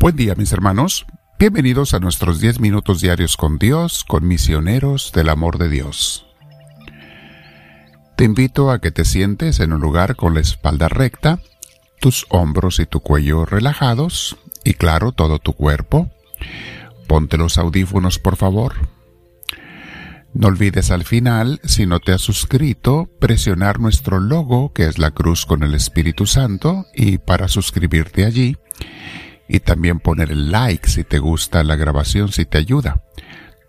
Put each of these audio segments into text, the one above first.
Buen día mis hermanos, bienvenidos a nuestros 10 minutos diarios con Dios, con misioneros del amor de Dios. Te invito a que te sientes en un lugar con la espalda recta, tus hombros y tu cuello relajados y claro todo tu cuerpo. Ponte los audífonos por favor. No olvides al final, si no te has suscrito, presionar nuestro logo que es la cruz con el Espíritu Santo y para suscribirte allí y también poner el like si te gusta la grabación, si te ayuda.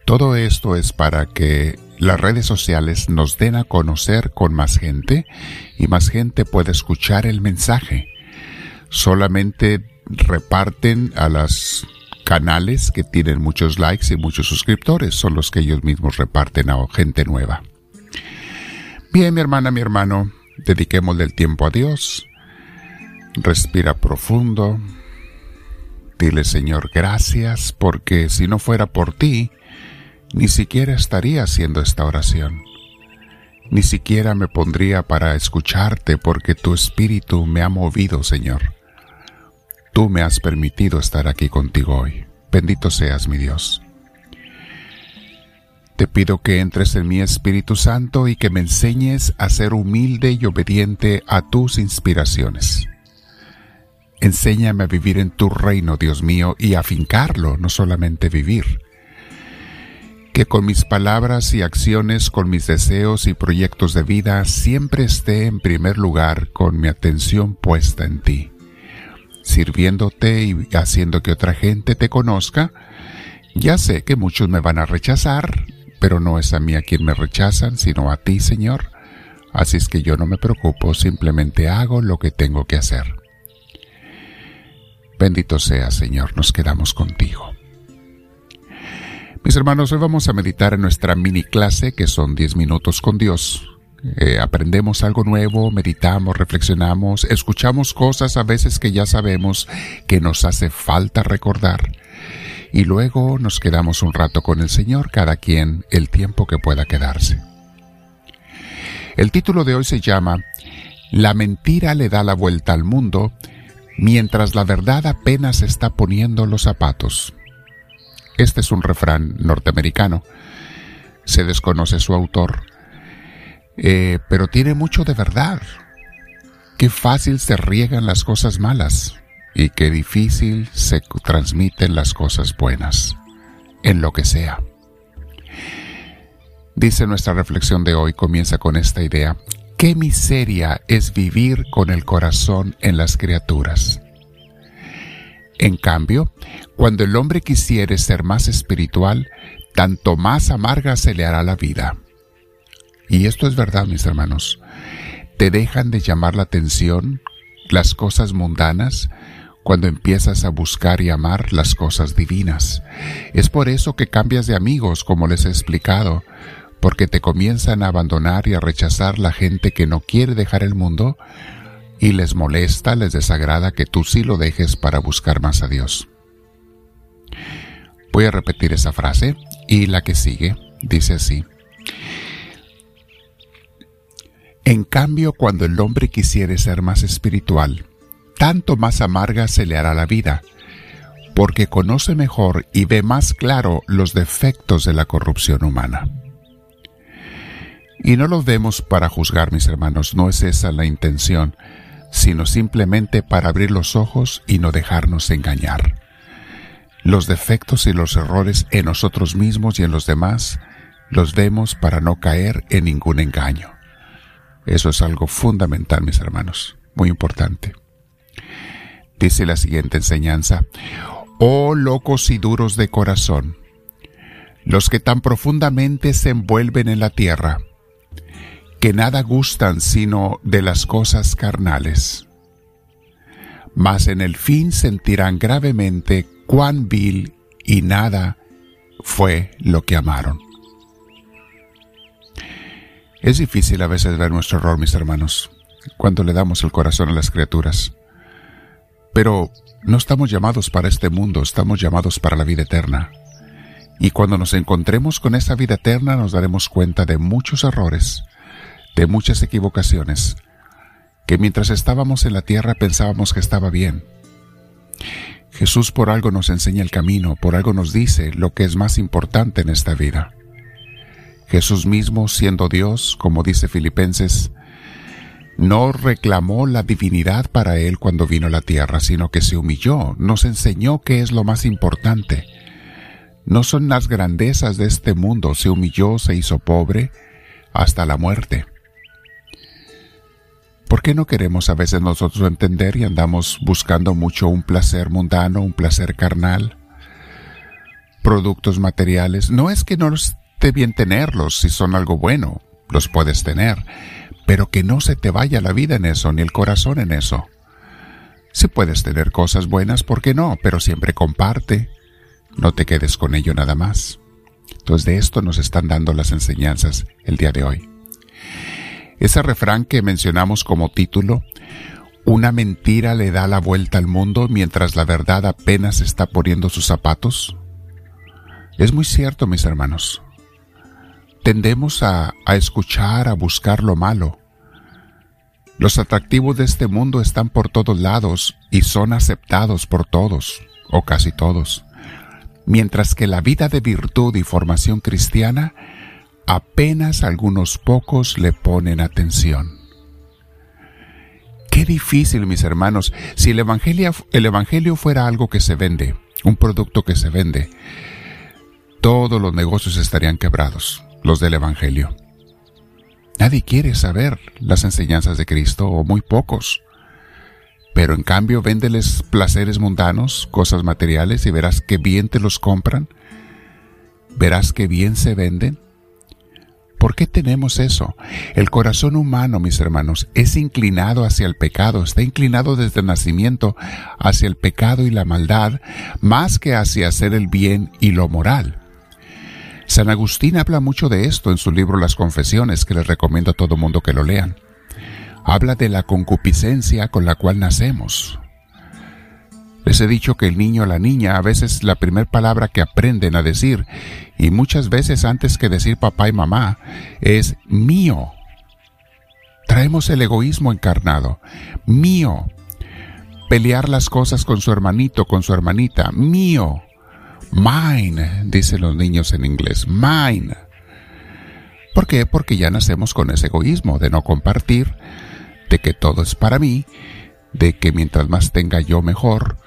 Todo esto es para que las redes sociales nos den a conocer con más gente y más gente pueda escuchar el mensaje. Solamente reparten a los canales que tienen muchos likes y muchos suscriptores, son los que ellos mismos reparten a gente nueva. Bien, mi hermana, mi hermano, dediquémosle el tiempo a Dios. Respira profundo. Señor, gracias, porque si no fuera por ti, ni siquiera estaría haciendo esta oración. Ni siquiera me pondría para escucharte porque tu espíritu me ha movido, Señor. Tú me has permitido estar aquí contigo hoy. Bendito seas, mi Dios. Te pido que entres en mi Espíritu Santo y que me enseñes a ser humilde y obediente a tus inspiraciones. Enséñame a vivir en tu reino, Dios mío, y a fincarlo, no solamente vivir. Que con mis palabras y acciones, con mis deseos y proyectos de vida, siempre esté en primer lugar con mi atención puesta en ti, sirviéndote y haciendo que otra gente te conozca. Ya sé que muchos me van a rechazar, pero no es a mí a quien me rechazan, sino a ti, Señor. Así es que yo no me preocupo, simplemente hago lo que tengo que hacer. Bendito sea, Señor, nos quedamos contigo. Mis hermanos, hoy vamos a meditar en nuestra mini clase que son 10 minutos con Dios. Eh, aprendemos algo nuevo, meditamos, reflexionamos, escuchamos cosas a veces que ya sabemos que nos hace falta recordar. Y luego nos quedamos un rato con el Señor, cada quien el tiempo que pueda quedarse. El título de hoy se llama La mentira le da la vuelta al mundo mientras la verdad apenas está poniendo los zapatos. Este es un refrán norteamericano. Se desconoce su autor, eh, pero tiene mucho de verdad. Qué fácil se riegan las cosas malas y qué difícil se transmiten las cosas buenas, en lo que sea. Dice nuestra reflexión de hoy, comienza con esta idea. Qué miseria es vivir con el corazón en las criaturas. En cambio, cuando el hombre quisiere ser más espiritual, tanto más amarga se le hará la vida. Y esto es verdad, mis hermanos. Te dejan de llamar la atención las cosas mundanas cuando empiezas a buscar y amar las cosas divinas. Es por eso que cambias de amigos, como les he explicado, porque te comienzan a abandonar y a rechazar la gente que no quiere dejar el mundo y les molesta, les desagrada que tú sí lo dejes para buscar más a Dios. Voy a repetir esa frase y la que sigue dice así. En cambio, cuando el hombre quisiere ser más espiritual, tanto más amarga se le hará la vida, porque conoce mejor y ve más claro los defectos de la corrupción humana. Y no lo vemos para juzgar, mis hermanos, no es esa la intención, sino simplemente para abrir los ojos y no dejarnos engañar. Los defectos y los errores en nosotros mismos y en los demás los vemos para no caer en ningún engaño. Eso es algo fundamental, mis hermanos, muy importante. Dice la siguiente enseñanza, Oh locos y duros de corazón, los que tan profundamente se envuelven en la tierra, que nada gustan sino de las cosas carnales. Mas en el fin sentirán gravemente cuán vil y nada fue lo que amaron. Es difícil a veces ver nuestro error, mis hermanos, cuando le damos el corazón a las criaturas. Pero no estamos llamados para este mundo, estamos llamados para la vida eterna. Y cuando nos encontremos con esa vida eterna nos daremos cuenta de muchos errores de muchas equivocaciones, que mientras estábamos en la tierra pensábamos que estaba bien. Jesús por algo nos enseña el camino, por algo nos dice lo que es más importante en esta vida. Jesús mismo, siendo Dios, como dice Filipenses, no reclamó la divinidad para él cuando vino a la tierra, sino que se humilló, nos enseñó qué es lo más importante. No son las grandezas de este mundo, se humilló, se hizo pobre, hasta la muerte. ¿Por qué no queremos a veces nosotros entender y andamos buscando mucho un placer mundano, un placer carnal? Productos materiales. No es que no esté bien tenerlos si son algo bueno, los puedes tener pero que no se te vaya la vida en eso, ni el corazón en eso. Si puedes tener cosas buenas, ¿por qué no? Pero siempre comparte. No te quedes con ello nada más. Entonces de esto nos están dando las enseñanzas el día de hoy. Ese refrán que mencionamos como título, una mentira le da la vuelta al mundo mientras la verdad apenas está poniendo sus zapatos. Es muy cierto, mis hermanos. Tendemos a, a escuchar, a buscar lo malo, los atractivos de este mundo están por todos lados y son aceptados por todos, o casi todos, mientras que la vida de virtud y formación cristiana apenas algunos pocos le ponen atención. Qué difícil, mis hermanos, si el evangelio, el evangelio fuera algo que se vende, un producto que se vende, todos los negocios estarían quebrados, los del Evangelio. Nadie quiere saber las enseñanzas de Cristo o muy pocos. Pero en cambio véndeles placeres mundanos, cosas materiales y verás que bien te los compran. Verás que bien se venden. ¿Por qué tenemos eso? El corazón humano, mis hermanos, es inclinado hacia el pecado, está inclinado desde el nacimiento hacia el pecado y la maldad, más que hacia hacer el bien y lo moral. San Agustín habla mucho de esto en su libro Las Confesiones, que les recomiendo a todo mundo que lo lean. Habla de la concupiscencia con la cual nacemos. Les he dicho que el niño o la niña a veces la primera palabra que aprenden a decir, y muchas veces antes que decir papá y mamá, es mío. Traemos el egoísmo encarnado. Mío. Pelear las cosas con su hermanito, con su hermanita. Mío. Mine, dicen los niños en inglés, mine. ¿Por qué? Porque ya nacemos con ese egoísmo de no compartir, de que todo es para mí, de que mientras más tenga yo mejor,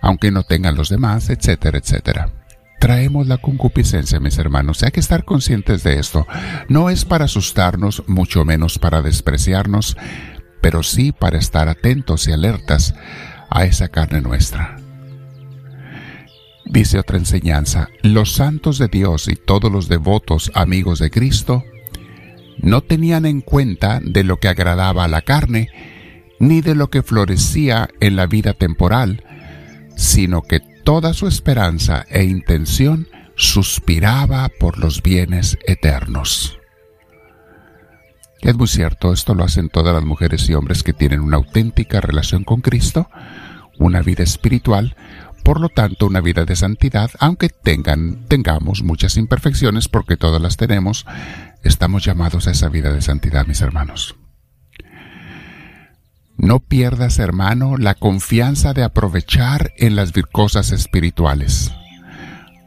aunque no tengan los demás, etcétera, etcétera. Traemos la concupiscencia, mis hermanos, hay que estar conscientes de esto. No es para asustarnos, mucho menos para despreciarnos, pero sí para estar atentos y alertas a esa carne nuestra. Dice otra enseñanza, los santos de Dios y todos los devotos amigos de Cristo no tenían en cuenta de lo que agradaba a la carne, ni de lo que florecía en la vida temporal, sino que toda su esperanza e intención suspiraba por los bienes eternos. Es muy cierto, esto lo hacen todas las mujeres y hombres que tienen una auténtica relación con Cristo, una vida espiritual, por lo tanto, una vida de santidad, aunque tengan, tengamos muchas imperfecciones, porque todas las tenemos, estamos llamados a esa vida de santidad, mis hermanos. No pierdas, hermano, la confianza de aprovechar en las cosas espirituales.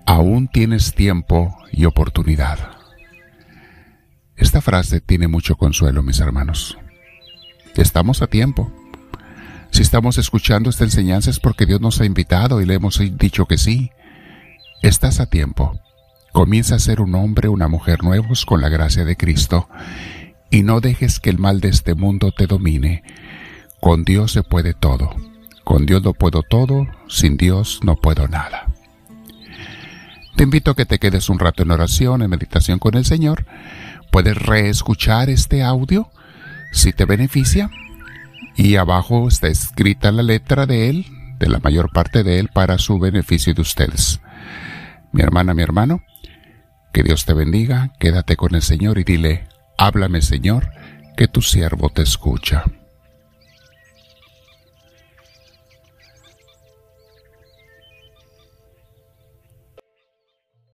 Aún tienes tiempo y oportunidad. Esta frase tiene mucho consuelo, mis hermanos. Estamos a tiempo. Si estamos escuchando esta enseñanza es porque Dios nos ha invitado y le hemos dicho que sí. Estás a tiempo. Comienza a ser un hombre, una mujer nuevos con la gracia de Cristo y no dejes que el mal de este mundo te domine. Con Dios se puede todo. Con Dios lo puedo todo, sin Dios no puedo nada. Te invito a que te quedes un rato en oración, en meditación con el Señor. Puedes reescuchar este audio si te beneficia y abajo está escrita la letra de él, de la mayor parte de él, para su beneficio de ustedes. Mi hermana, mi hermano, que Dios te bendiga, quédate con el Señor y dile, háblame Señor, que tu siervo te escucha.